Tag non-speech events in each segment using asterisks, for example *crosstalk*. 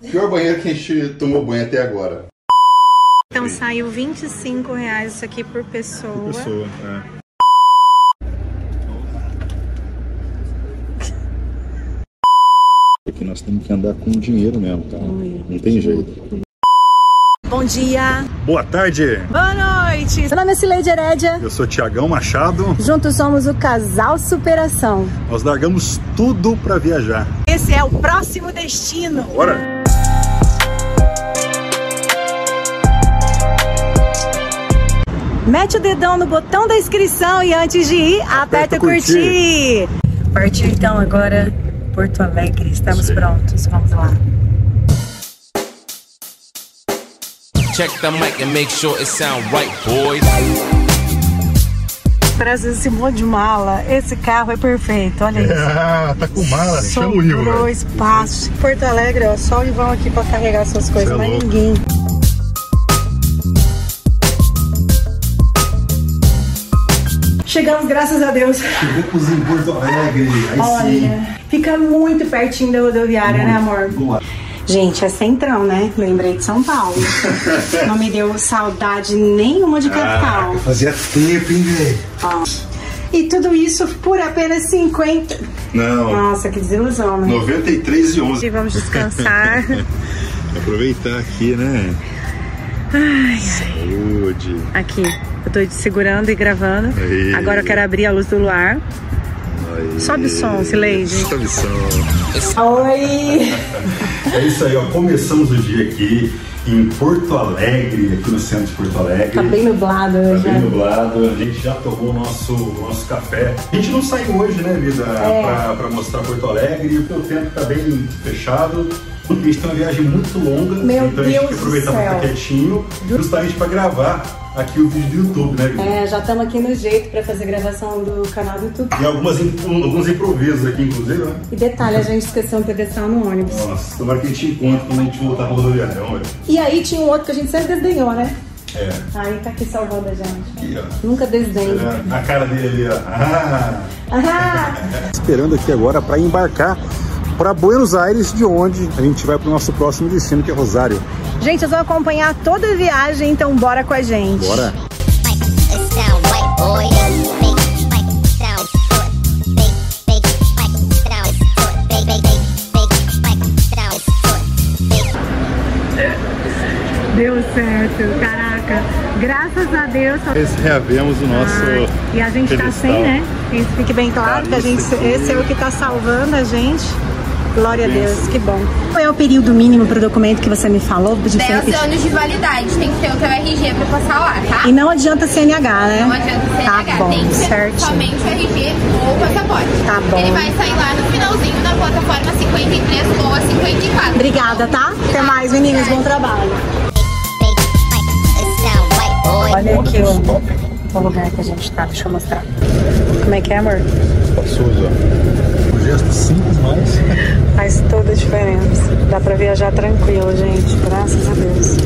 Pior banheiro que a gente tomou banho até agora. Então saiu 25 reais isso aqui por pessoa. Por pessoa, é. Aqui nós temos que andar com dinheiro mesmo, tá? Não tem jeito. Bom dia. Boa tarde. Boa noite. Meu nome é Cileide Herédia. Eu sou Tiagão Machado. Juntos somos o Casal Superação. Nós largamos tudo para viajar. Esse é o próximo destino. Bora. Mete o dedão no botão da inscrição e antes de ir, aperta, aperta curtir. curtir. Partiu então agora Porto Alegre. Estamos Sim. prontos. Vamos lá. Check the mic and make sure it sound right, boys. Brasil, esse monte de mala, esse carro é perfeito, olha isso. Ah, *laughs* tá com mala, chama o Rio. Sobrou espaço. Porto Alegre, ó, só o Ivão aqui pra carregar suas coisas, é mas ninguém. Chegamos, graças a Deus. Chegamos em Porto Alegre. Aí Olha, sim. fica muito pertinho da rodoviária, né, amor? Boa. Gente, é centrão, né? Lembrei de São Paulo. *laughs* Não me deu saudade nenhuma de capital. Ah, fazia tempo, hein, velho? E tudo isso por apenas 50. Não. Nossa, que desilusão, né? 93 e 11. E vamos descansar. *laughs* Aproveitar aqui, né? Ai, Saúde. Aqui, eu tô segurando e gravando. Aí. Agora eu quero abrir a luz do luar. Aí. Sobe o som, Sileide. Sobe o som. Oi! *laughs* É isso aí, ó. Começamos o dia aqui em Porto Alegre, aqui no centro de Porto Alegre. Tá bem nublado hoje. Tá bem nublado. A gente já tomou o nosso, nosso café. A gente não saiu hoje, né, Vida, é. pra, pra mostrar Porto Alegre, porque o tempo tá bem fechado. A gente tem uma viagem muito longa, Meu então Deus a gente quer aproveitar pra ficar quietinho, justamente para gravar aqui o vídeo do YouTube, né, Vitor? É, já estamos aqui no jeito para fazer gravação do canal do YouTube. E algumas, alguns improvisos aqui, inclusive, né? E detalhe, a gente esqueceu um pedestal no ônibus. Nossa, tomara que a gente encontre quando a gente voltar pra rodoviária, velho. E aí tinha um outro que a gente sempre desdenhou, né? É. Aí tá aqui salvando a gente. Aqui, ó. Nunca desdenho. É, a cara dele ali, ó. Ah. Ah. Esperando aqui agora para embarcar para Buenos Aires, de onde a gente vai para o nosso próximo destino, que é Rosário. Gente, eu vou acompanhar toda a viagem, então bora com a gente. Bora. Deu certo, caraca. Graças a Deus. Reavemos o nosso. Ah, e a gente pedestal. tá sem, né? Isso fique bem claro que a gente, esse é o que tá salvando a gente. Glória a Deus, que bom. Qual é o período mínimo para o documento que você me falou? De 10 anos de validade, tem que ter o teu RG para passar lá, tá? E não adianta CNH, né? Não adianta CNH, tá bom, tem que certo. somente o RG ou passaporte. Tá bom. Ele vai sair lá no finalzinho da plataforma 53 ou a 54. Obrigada, tá? Até mais, meninas, bom trabalho. Olha aqui o, o lugar que a gente tá, deixa eu mostrar. Como é que é, amor? Passou já gesto simples, mas. *laughs* Faz toda a diferença. Dá pra viajar tranquilo, gente. Graças a Deus.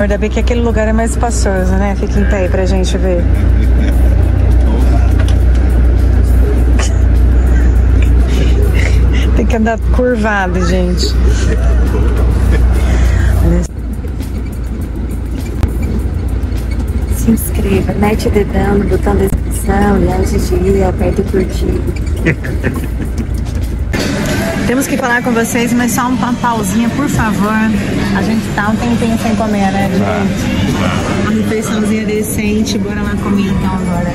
Ainda bem que aquele lugar é mais espaçoso, né? Fica em pé aí pra gente ver. *laughs* Tem que andar curvado, gente. Se inscreva, mete o dedão no botão da inscrição e antes de ir, aperta o curtir. *laughs* Temos que falar com vocês, mas só uma pausinha, por favor. A gente tá um tempinho sem comer, né, gente? Uma refeiçãozinha decente, bora lá comer então agora.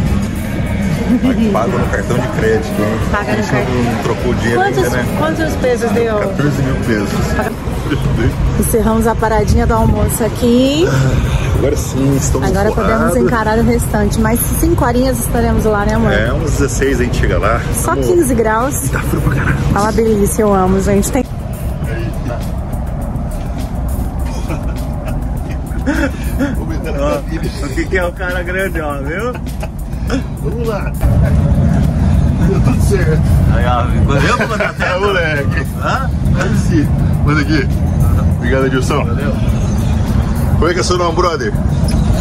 Paga no cartão de crédito, hein? Paga no cartão. Não trocou dinheiro quantos, ainda, né? Quantos pesos deu? 14 mil pesos. *laughs* Encerramos a paradinha do almoço aqui. *laughs* Agora sim, estamos Agora podemos encarar o restante. Mais 5 horinhas estaremos lá, né, amor? É, uns 16 a gente chega lá. Só 15 graus. Tá frio pra caralho. Tá uma delícia, eu amo, gente. Tem... *laughs* o que, que é o cara grande, ó, viu? Vamos lá. Deu tudo certo. Aí, ó, eu vou botar É, moleque. Hã? Aí sim. Manda aqui. Obrigado, Edilson. Valeu. Como é que é seu nome, brother?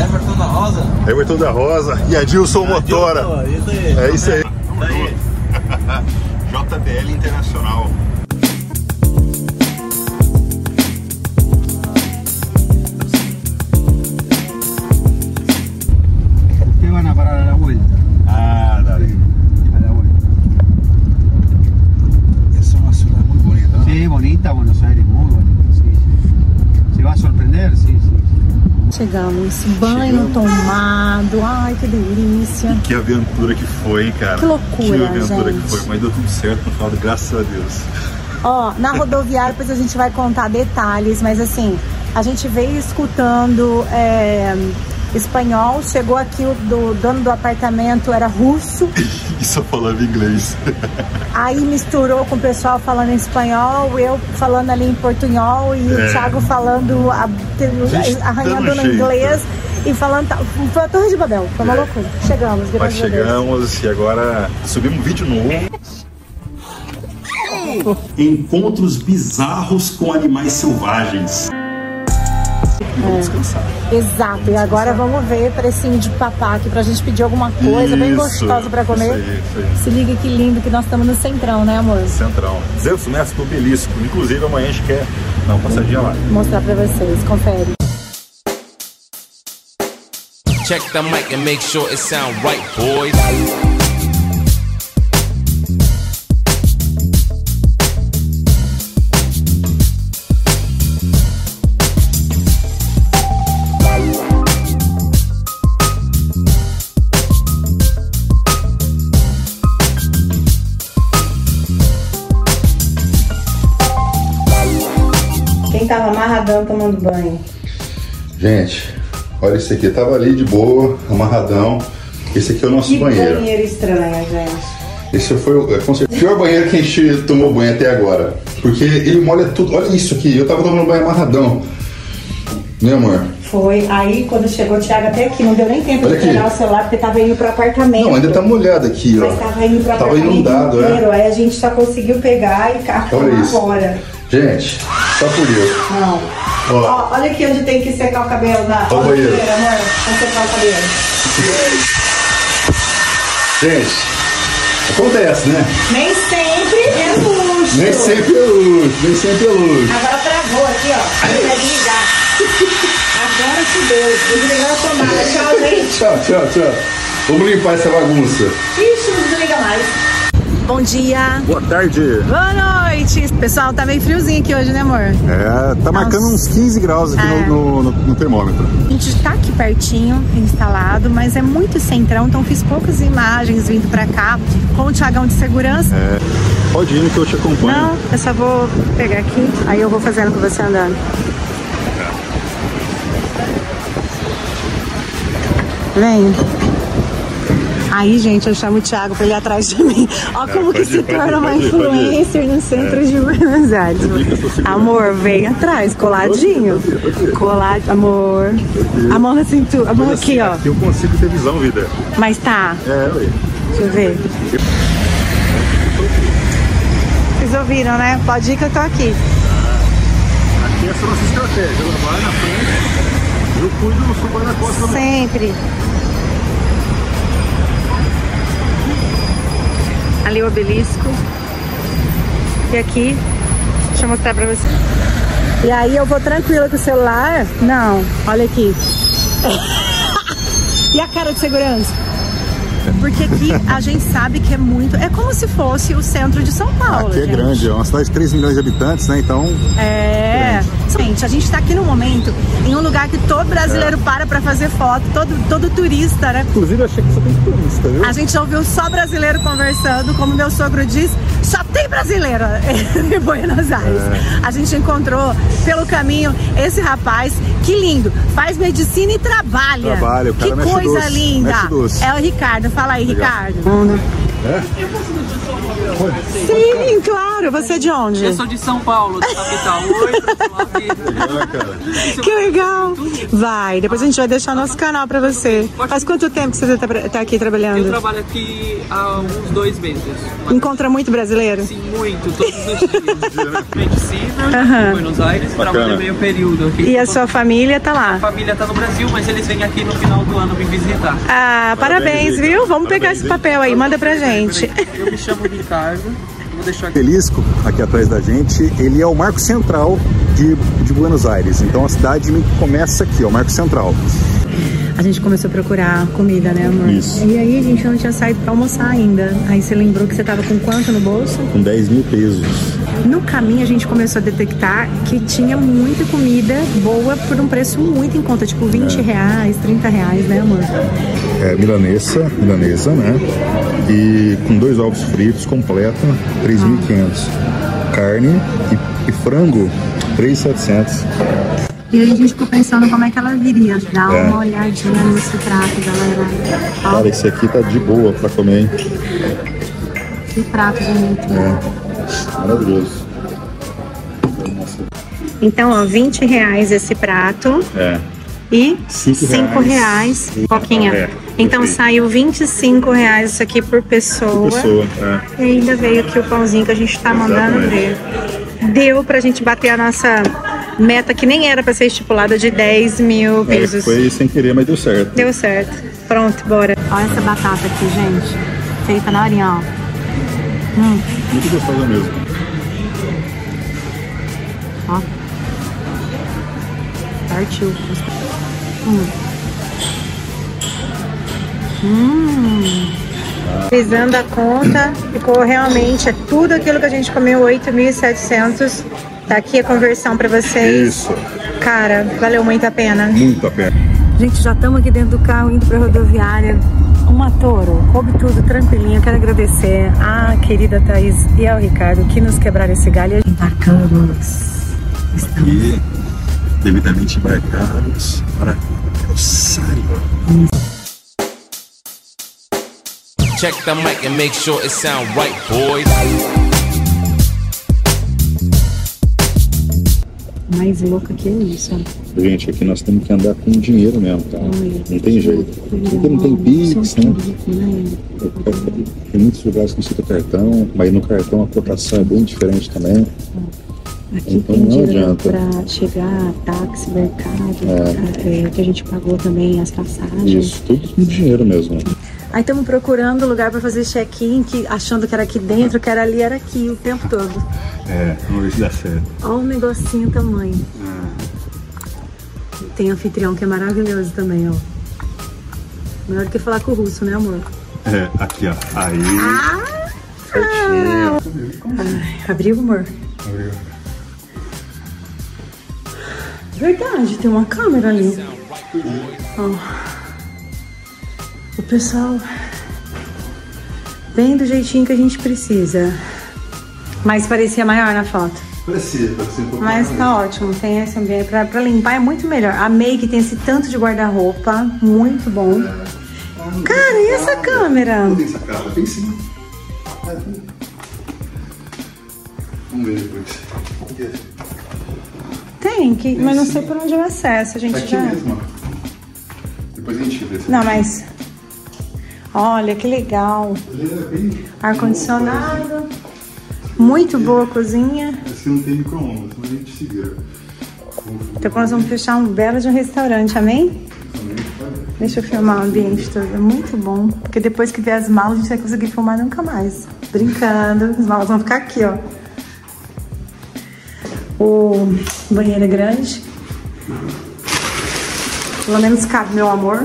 Everton da Rosa. Everton da Rosa e Adilson Motora. Isso aí. É isso aí. Isso aí. *laughs* JBL Internacional. Ah, é uma ciudad muy bonita. ¿no? Sí, bonita, Buenos Aires, Se va a sorprender, sí, sí. sí. Chegamos, banho tomado, ai que delícia. Que aventura que foi, hein, cara? Que loucura, Que aventura gente. que foi. Mas deu tudo certo no final, graças a Deus. Ó, na rodoviária depois a gente vai contar detalhes, mas assim, a gente veio escutando é, espanhol, chegou aqui o do dono do apartamento era russo, *laughs* E só falava inglês. *laughs* aí misturou com o pessoal falando em espanhol, eu falando ali em portunhol e É. o Thiago falando, a- Gente, arranhando no jeito. inglês e falando. Foi a Torre de Babel, foi uma É. loucura. Chegamos, Mas graças a Deus. chegamos e agora subimos um vídeo novo. *laughs* Encontros bizarros com animais selvagens. Vamos descansar. Exato, e agora vamos ver precinho de papá aqui pra gente pedir alguma coisa bem Isso, gostosa pra comer. Isso aí, isso aí. Se liga que lindo que nós estamos no centrão, né, amor? Central. 200 metros do obelisco. Inclusive amanhã a gente quer dar uma passadinha lá. Vou mostrar pra vocês, confere. Check the mic and make sure it sound right, boys. Quem tava amarradão tomando banho? Gente, olha esse aqui. Tava ali de boa, amarradão. Esse aqui é o nosso Que banheiro. banheiro estranho, gente. Esse foi o, é, certeza, o pior banheiro que a gente tomou banho até agora. Porque ele molha tudo. Olha isso aqui. Eu tava tomando banho amarradão. Né, amor? Foi aí quando chegou o Thiago até aqui, não deu nem tempo Olha de pegar o celular porque tava indo pro apartamento. Não, ainda tá molhado aqui, ó. Mas tava indo pro Tava apartamento inundado, inteiro. é. Aí a gente só conseguiu pegar e isso. fora. Gente, só por isso. Não. Ó. Ó, olha aqui onde tem que secar o cabelo na Ó o banheiro. amor. Pra secar o cabelo. Gente, acontece, né? Nem sempre é luxo. Nem sempre é luxo, nem sempre é luxo. Agora travou aqui, ó. Vai desligar. Agora fudeu. Desligou a tomada. Tchau, gente. *laughs* Tchau, tchau, tchau. Vamos limpar essa bagunça. Ixi, não desliga mais. Bom dia. Boa tarde. Boa noite. Pessoal, tá meio friozinho aqui hoje, né, amor? É, tá marcando uns 15 graus aqui É. no, no- no termômetro. A gente tá aqui pertinho, instalado, mas é muito centrão, então fiz poucas imagens vindo pra cá com o Thiagão de segurança. É, pode ir que eu te acompanho. Não, eu só vou pegar aqui, aí eu vou fazendo com você andando. Vem. Aí, gente, eu chamo o Thiago pra ele ir atrás de mim. Ó como que se ir, torna ir, uma ir, influencer no centro de Buenos Aires. Amor, vem atrás, coladinho. Colado, amor. A mão na cintura, a mão aqui, ó. Aqui eu consigo ter visão, vida. Mas tá, É, ué. deixa eu ver. Vocês ouviram, né? Pode ir que eu tô aqui. Aqui é a nossa estratégia. Ela vai na frente, eu cuido do sul na costa. Sempre. Ali o obelisco. E aqui, deixa eu mostrar pra você. E aí eu vou tranquila com o celular. Não, olha aqui. *laughs* e a cara de segurança? Porque aqui a gente sabe que é muito. É como se fosse o centro de São Paulo. Aqui é gente. grande, é uma cidade de 3 milhões de habitantes, né? Então, É. Gente, a gente tá aqui no momento em um lugar que todo brasileiro para pra fazer foto, todo, todo turista, né? inclusive eu achei que só tem turista, viu? A gente ouviu só brasileiro conversando, como meu sogro diz, só tem brasileiro *laughs* em Buenos Aires. A gente encontrou pelo caminho esse rapaz, que lindo, faz medicina e trabalha. Trabalha, o cara Que mexe coisa doce, linda. mexe doce. É o Ricardo, fala aí, Legal. Ricardo. Sim, claro. Você é de onde? Eu sou de São Paulo, da capital. Oi, pessoal. *laughs* Que legal. Vai, depois a gente vai deixar nosso canal pra você. Faz quanto tempo que você tá, tá aqui Eu trabalhando? trabalho aqui há uns dois meses. Encontra muito brasileiro? Sim, muito, todos os dias. *laughs* Medicina, Aham. em Buenos Aires, trabalho meio período aqui. E a sua família tá lá? A família tá no Brasil, mas eles vêm aqui no final do ano me visitar. Ah, parabéns, viu? Vamos pegar esse papel aí, manda pra gente. Eu me chamo Ricardo, vou deixar aqui. Aqui atrás da gente, ele é o marco central de, de Buenos Aires. Então a cidade começa aqui, ó, o marco central. A gente começou a procurar comida, né, amor? Isso. E aí a gente não tinha saído pra almoçar ainda. Aí você lembrou que você tava com quanto no bolso? Com 10 mil pesos. No caminho a gente começou a detectar que tinha muita comida boa por um preço muito em conta, tipo 20 reais, 30 reais, né, amor? É, milanesa, milanesa, né? E com dois ovos fritos, completa, 3.500. Carne e, e frango, 3.700. E aí a gente ficou pensando como é que ela viria. Dá É. uma olhadinha nesse prato, galera. Ó, Cara, esse aqui tá de boa pra comer, hein? que prato bonito. É, maravilhoso. Então, ó, 20 reais esse prato É, e Cinco 5 reais. reais, Coquinha. É, então saiu 25 reais isso aqui por pessoa. pessoa, é. E ainda veio aqui o pãozinho que a gente tá mandando ver. Deu pra gente bater a nossa meta, que nem era pra ser estipulada, de 10 mil É, pesos. foi sem querer, mas deu certo. Deu certo. Pronto, bora. Olha essa batata aqui, gente. Feita na horinha, ó. Muito gostosa mesmo. Ó. Partiu. Hum. Hum. Pesando a conta, ficou realmente é tudo aquilo que a gente comeu, 8.700. Tá aqui a conversão pra vocês. Isso, Cara, valeu muito a pena. muito a pena. Gente, já estamos aqui dentro do carro indo para rodoviária. Uma toro, coube tudo tranquilinho. Quero agradecer a querida Thaís e ao Ricardo que nos quebraram esse galho. Embarcamos. E devidamente embarcados para Rosário. Check the mic and make sure it sound right, boys. Mais louca que isso. Gente, aqui nós temos que andar com dinheiro mesmo, tá? Não tem jeito. Porque não tem Pix, né? Tem muitos lugares que não cartão, mas no cartão a cotação é bem diferente também. Aqui Então tem não dinheiro adianta. para chegar, táxi, mercado, é, que a gente pagou também as passagens. Isso, tudo com dinheiro mesmo. Aí estamos procurando lugar para fazer check-in, que- achando que era aqui dentro, que era ali, era aqui o tempo todo. É, vamos ver se dá certo. Olha o negocinho tamanho. Tem anfitrião que é maravilhoso também, ó. Melhor do que falar com o russo, né, amor? É, aqui ó. Aí. Ai, abriu, amor? Verdade, tem uma câmera ali. Ó. O pessoal bem do jeitinho que a gente precisa. Mas parecia maior na foto. Precisa, precisa um pouco Mas mais. tá ótimo, tem esse ambiente. Pra, pra limpar é muito melhor. Amei que tem esse tanto de guarda-roupa, muito bom. Cara, e essa câmera? Tem sacada? Tem sim. É, tem. Vamos ver depois. Tem, que, mas não sei por onde eu acesso. A gente Aqui já. mesmo. Depois a gente vê. Não, mas. Olha que legal. Ar-condicionado. Muito boa a cozinha. Esse não tem micro-ondas, mas a gente se vira. Então nós vamos fechar um belo de um restaurante, amém? Deixa eu filmar o ambiente todo. É muito bom. Porque depois que vier as malas, a gente vai conseguir filmar nunca mais. Brincando. As malas vão ficar aqui, ó. O banheiro é grande. Pelo menos cabe, meu amor.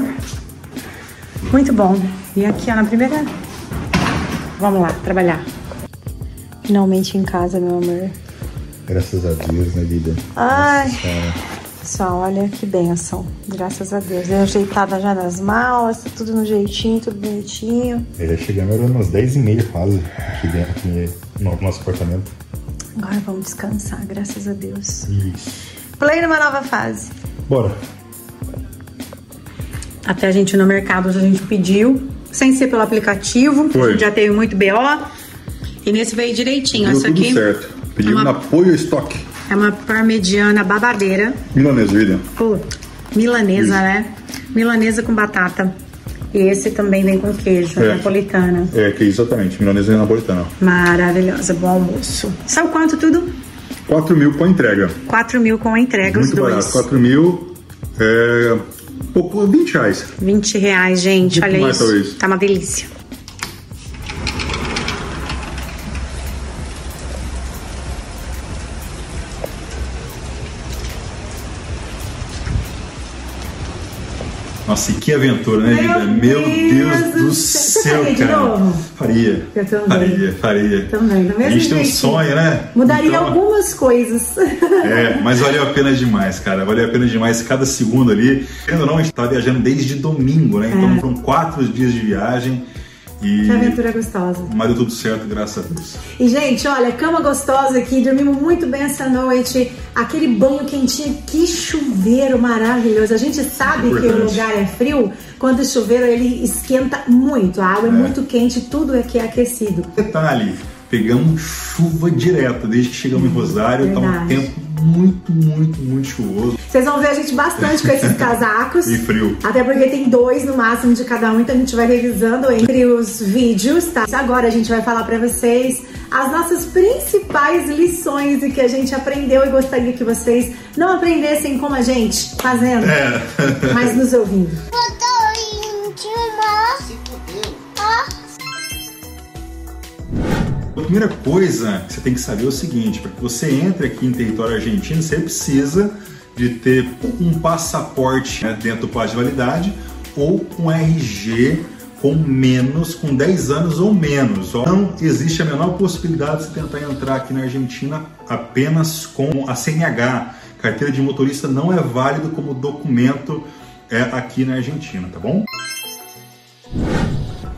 Muito bom. E aqui, ó, na primeira. Vamos lá, trabalhar. Finalmente em casa, meu amor. Graças a Deus, né, vida? Ai, pessoal, olha que benção. Graças a Deus. Eu ajeitada já nas malas, tá tudo no jeitinho, tudo bonitinho. Ele chegamos, era umas 10h30 quase, aqui dentro, aqui no nosso apartamento. Agora vamos descansar, graças a Deus. Isso. Play numa nova fase. Bora. Até a gente ir no mercado, hoje a gente pediu sem ser pelo aplicativo. Foi. A gente já teve muito BO. E nesse veio direitinho. Deu Essa tudo aqui certo. Pedimos é uma- apoio estoque. é uma parmegiana babadeira. Milanês, William. Pô, milanesa, Isso. né? Milanesa com batata. E esse também vem com queijo, É. napolitana. É, que exatamente. Milanês é napolitana. Maravilhosa, bom almoço. Sabe quanto tudo? 4 mil com a entrega. 4 mil com a entrega, os Muito dois. barato. 4 mil, é, pouco, 20 reais. 20 reais, gente. Muito Olha mais, isso. talvez. Tá uma delícia. Nossa, e que aventura, né, Meu vida? Meu Deus Deus, do céu. Você céu, faria de cara. novo? Faria. Eu também. Faria, faria. Também, do mesmo A gente tem um sonho, né? Mudaria Então, algumas coisas. *laughs* É, mas valeu a pena demais, cara. Valeu a pena demais cada segundo ali. Querendo ou não, a gente tá viajando desde domingo, né? Então foram quatro dias de viagem. E... É. Que aventura gostosa. Mas deu tudo certo, graças a Deus. E, gente, olha, cama gostosa aqui, dormimos muito bem essa noite. Aquele banho quentinho, que chuveiro maravilhoso. A gente sabe que o lugar é frio quando o chuveiro ele esquenta muito. A água é, muito quente, tudo aqui é aquecido. Detalhe, pegamos chuva direto desde que chegamos em Rosário. Tá um tempo muito, muito, muito chuvoso Vocês vão ver a gente bastante com esses *laughs* casacos. e frio. Até porque tem dois no máximo de cada um, então a gente vai revisando entre os vídeos, tá? Agora a gente vai falar pra vocês as nossas principais lições e que a gente aprendeu e gostaria que vocês não aprendessem como a gente, fazendo, É. mas nos ouvindo. A primeira coisa que você tem que saber é o seguinte: para que você entre aqui em território argentino, você precisa de ter um passaporte né, dentro do prazo de validade ou um RG com menos, com 10 anos ou menos. Não existe a menor possibilidade de você tentar entrar aqui na Argentina apenas com a CNH. Carteira de motorista não é válido como documento é, aqui na Argentina, tá bom?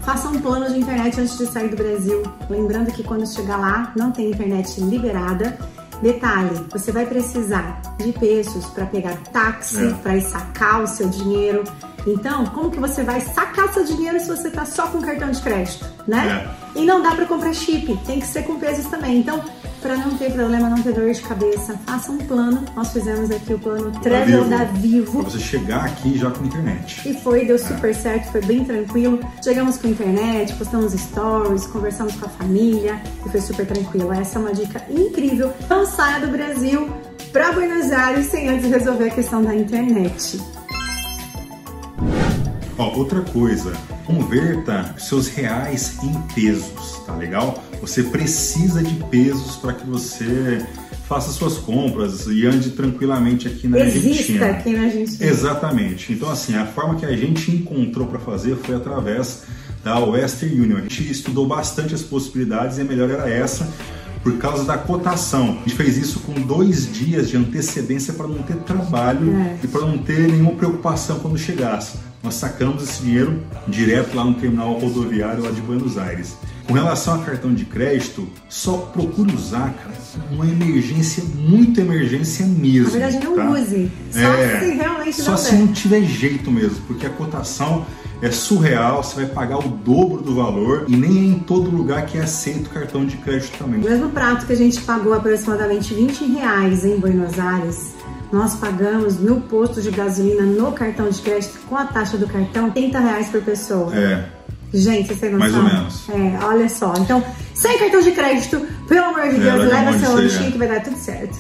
Faça um plano de internet antes de sair do Brasil. Lembrando que quando chegar lá, não tem internet liberada. Detalhe, você vai precisar de pesos para pegar táxi, É. para ir sacar o seu dinheiro. Então, como que você vai sacar seu dinheiro se você tá só com cartão de crédito, né? E não dá para comprar chip, tem que ser com pesos também. Então, para não ter problema, não ter dor de cabeça, faça um plano. Nós fizemos aqui o plano Travel da Vivo. Pra você chegar aqui já com internet. E foi, deu super certo, foi bem tranquilo. Chegamos com internet, postamos stories, conversamos com a família e foi super tranquilo. Essa é uma dica incrível. Não saia do Brasil para Buenos Aires sem antes resolver a questão da internet. Ó, outra coisa, converta seus reais em pesos, tá legal? Você precisa de pesos para que você faça suas compras e ande tranquilamente aqui na Exista Argentina. aqui na Argentina. Exatamente. Então, assim, a forma que a gente encontrou para fazer foi através da Western Union. A gente estudou bastante as possibilidades e a melhor era essa por causa da cotação. A gente fez isso com dois dias de antecedência para não ter trabalho É. e para não ter nenhuma preocupação quando chegasse. Nós sacamos esse dinheiro direto lá no terminal rodoviário lá de Buenos Aires. Com relação a cartão de crédito, só procure usar, cara, uma emergência, muito emergência mesmo. Na verdade, não tá? use. Só É, se realmente Só não se der. não tiver jeito mesmo, porque a cotação é surreal, você vai pagar o dobro do valor e nem é em todo lugar que é aceito cartão de crédito também. O mesmo prato que a gente pagou aproximadamente 20 reais em Buenos Aires, nós pagamos no posto de gasolina no cartão de crédito com a taxa do cartão 30 reais por pessoa. É, Gente, vocês têm noção? Mais ou menos. É, olha só. Então, sem cartão de crédito, pelo amor de É, Deus, leva seu lanchinho que vai dar tudo certo.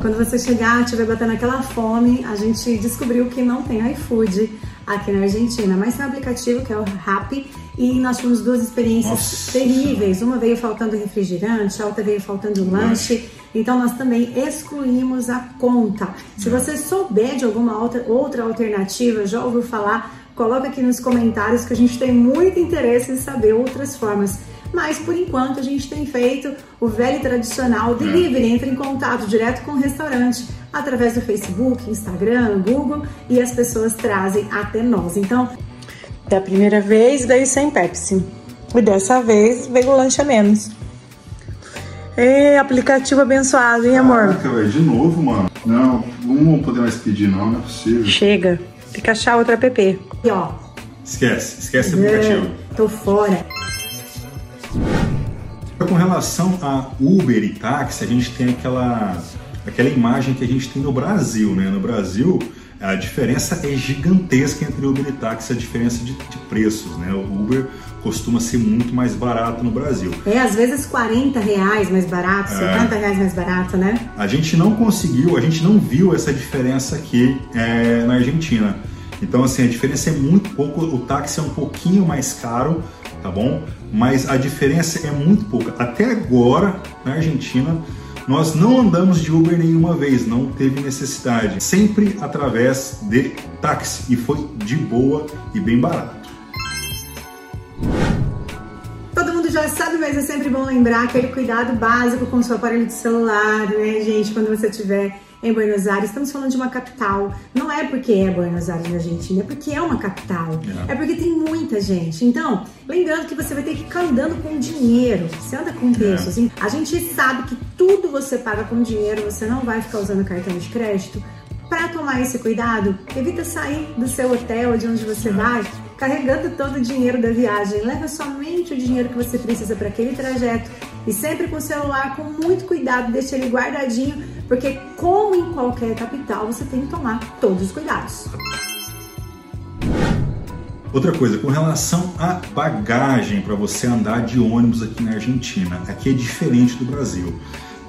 Quando você chegar, estiver batendo aquela fome, a gente descobriu que não tem iFood aqui na Argentina, mas tem um aplicativo que é o Rappi e nós tivemos duas experiências Nossa terríveis. Uma veio faltando refrigerante, a outra veio faltando lanche. Então nós também excluímos a conta. Se você souber de alguma outra, outra alternativa, já ouviu falar, coloca aqui nos comentários que a gente tem muito interesse em saber outras formas. Mas por enquanto a gente tem feito o velho e tradicional delivery, entra em contato direto com o restaurante através do Facebook, Instagram, Google e as pessoas trazem até nós. Então, da primeira vez veio sem Pepsi e dessa vez veio o lanche a menos. Ei, aplicativo abençoado, hein, amor? Caraca, velho, de novo, mano. Não, não vou poder mais pedir, não, não é possível. Chega, tem que achar outra app. E ó, Esquece, esquece o aplicativo. É, tô fora. Com relação a Uber e táxi, a gente tem aquela, aquela imagem que a gente tem no Brasil, né? No Brasil, a diferença é gigantesca entre Uber e táxi, a diferença de, de preços, né? O Uber costuma ser muito mais barato no Brasil. É, às vezes 40 reais mais barato, 50 É. reais mais barato, né? A gente não conseguiu, a gente não viu essa diferença aqui é, na Argentina. Então, assim, a diferença é muito pouco. O táxi é um pouquinho mais caro, tá bom? Mas a diferença é muito pouca. Até agora, na Argentina, nós não andamos de Uber nenhuma vez, não teve necessidade. Sempre através de táxi e foi de boa e bem barato. Já sabe, mas é sempre bom lembrar aquele cuidado básico com o seu aparelho de celular, né, gente? Quando você estiver em Buenos Aires, estamos falando de uma capital. Não é porque é Buenos Aires na Argentina, é porque é uma capital. É. É porque tem muita gente. Então, lembrando que você vai ter que ficar andando com dinheiro. Você anda com pesos. hein? A gente sabe que tudo você paga com dinheiro, você não vai ficar usando cartão de crédito. Para tomar esse cuidado, evita sair do seu hotel, de onde você vai, carregando todo o dinheiro da viagem. Leva somente o dinheiro que você precisa para aquele trajeto e sempre com o celular com muito cuidado, deixa ele guardadinho, porque como em qualquer capital, você tem que tomar todos os cuidados. Outra coisa, com relação à bagagem para você andar de ônibus aqui na Argentina, aqui é diferente do Brasil.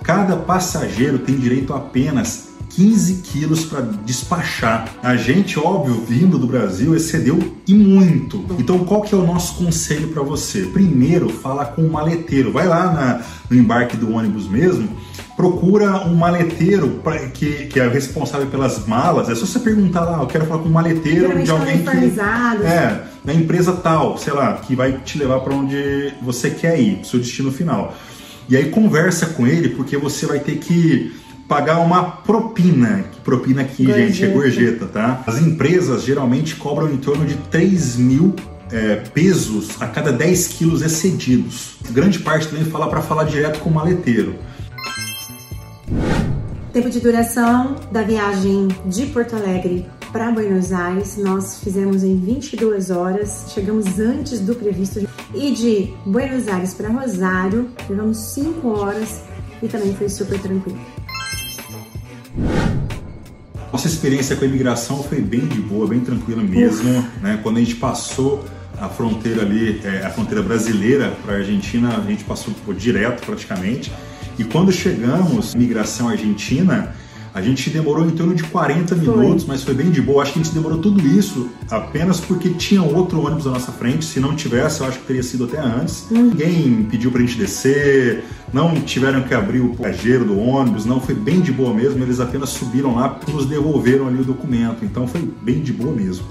Cada passageiro tem direito a apenas 15 quilos para despachar. A gente, óbvio, vindo do Brasil, excedeu e muito. Então, qual que é o nosso conselho para você? Primeiro, fala com o maleteiro. Vai lá na- no embarque do ônibus mesmo, procura um maleteiro pra- que, que é responsável pelas malas. É só você perguntar lá, eu quero falar com um maleteiro de estão alguém que é, da empresa tal, sei lá, que vai te levar para onde você quer ir, pro seu destino final. E aí conversa com ele, porque você vai ter que pagar uma propina. Que propina aqui, gente, é gorjeta, tá? As empresas geralmente cobram em torno de 3 mil é, pesos a cada 10 quilos excedidos. Grande parte também fala para falar direto com o maleteiro. Tempo de duração da viagem de Porto Alegre para Buenos Aires, nós fizemos em 22 horas, chegamos antes do previsto. E de Buenos Aires para Rosário, levamos 5 horas e também foi super tranquilo. Nossa experiência com a imigração foi bem de boa, bem tranquila mesmo. Né? Quando a gente passou a fronteira ali, é, a fronteira brasileira para a Argentina, a gente passou pô, direto praticamente. E quando chegamos imigração argentina, a gente demorou em torno de 40 minutos, mas foi bem de boa. Acho que a gente demorou tudo isso apenas porque tinha outro ônibus à nossa frente. Se não tivesse, eu acho que teria sido até antes. Ninguém pediu pra gente descer, não tiveram que abrir o passageiro do ônibus, não. Foi bem de boa mesmo. Eles apenas subiram lá e nos devolveram ali o documento. Então foi bem de boa mesmo.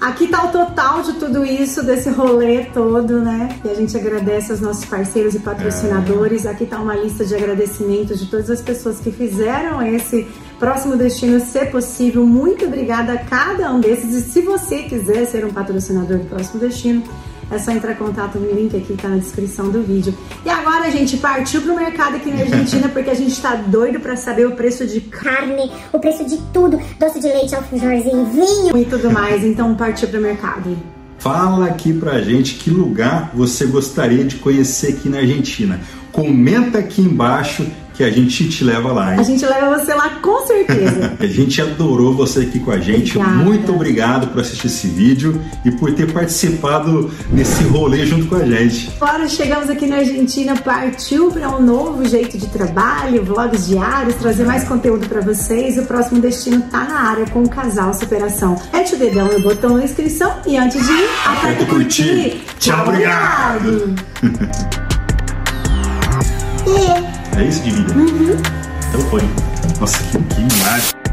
Aqui tá o total de tudo isso, desse rolê todo, né? E a gente agradece aos nossos parceiros e patrocinadores. Aqui tá uma lista de agradecimentos de todas as pessoas que fizeram esse próximo destino ser possível. Muito obrigada a cada um desses. E se você quiser ser um patrocinador do próximo destino, é só entrar em contato no link aqui que tá na descrição do vídeo. E agora a gente partiu pro mercado aqui na Argentina *laughs* porque a gente tá doido pra saber o preço de carne, o preço de tudo, doce de leite, alfajorzinho, vinho. e tudo mais. Então partiu pro mercado. Fala aqui pra gente que lugar você gostaria de conhecer aqui na Argentina. Comenta aqui embaixo que a gente te leva lá, A hein? gente leva você lá com certeza. *laughs* A gente adorou você aqui com a gente. Obrigada. Muito obrigado por assistir esse vídeo e por ter participado nesse rolê junto com a gente. Agora chegamos aqui na Argentina, partiu para um novo jeito de trabalho, vlogs diários, trazer mais conteúdo para vocês. O próximo destino tá na área com o casal Superação. Mete o dedão no botão da inscrição e antes de ir, aperta o curtir. Tchau, obrigado. *laughs* É isso de vida. Então foi. Nossa, que, que imagem.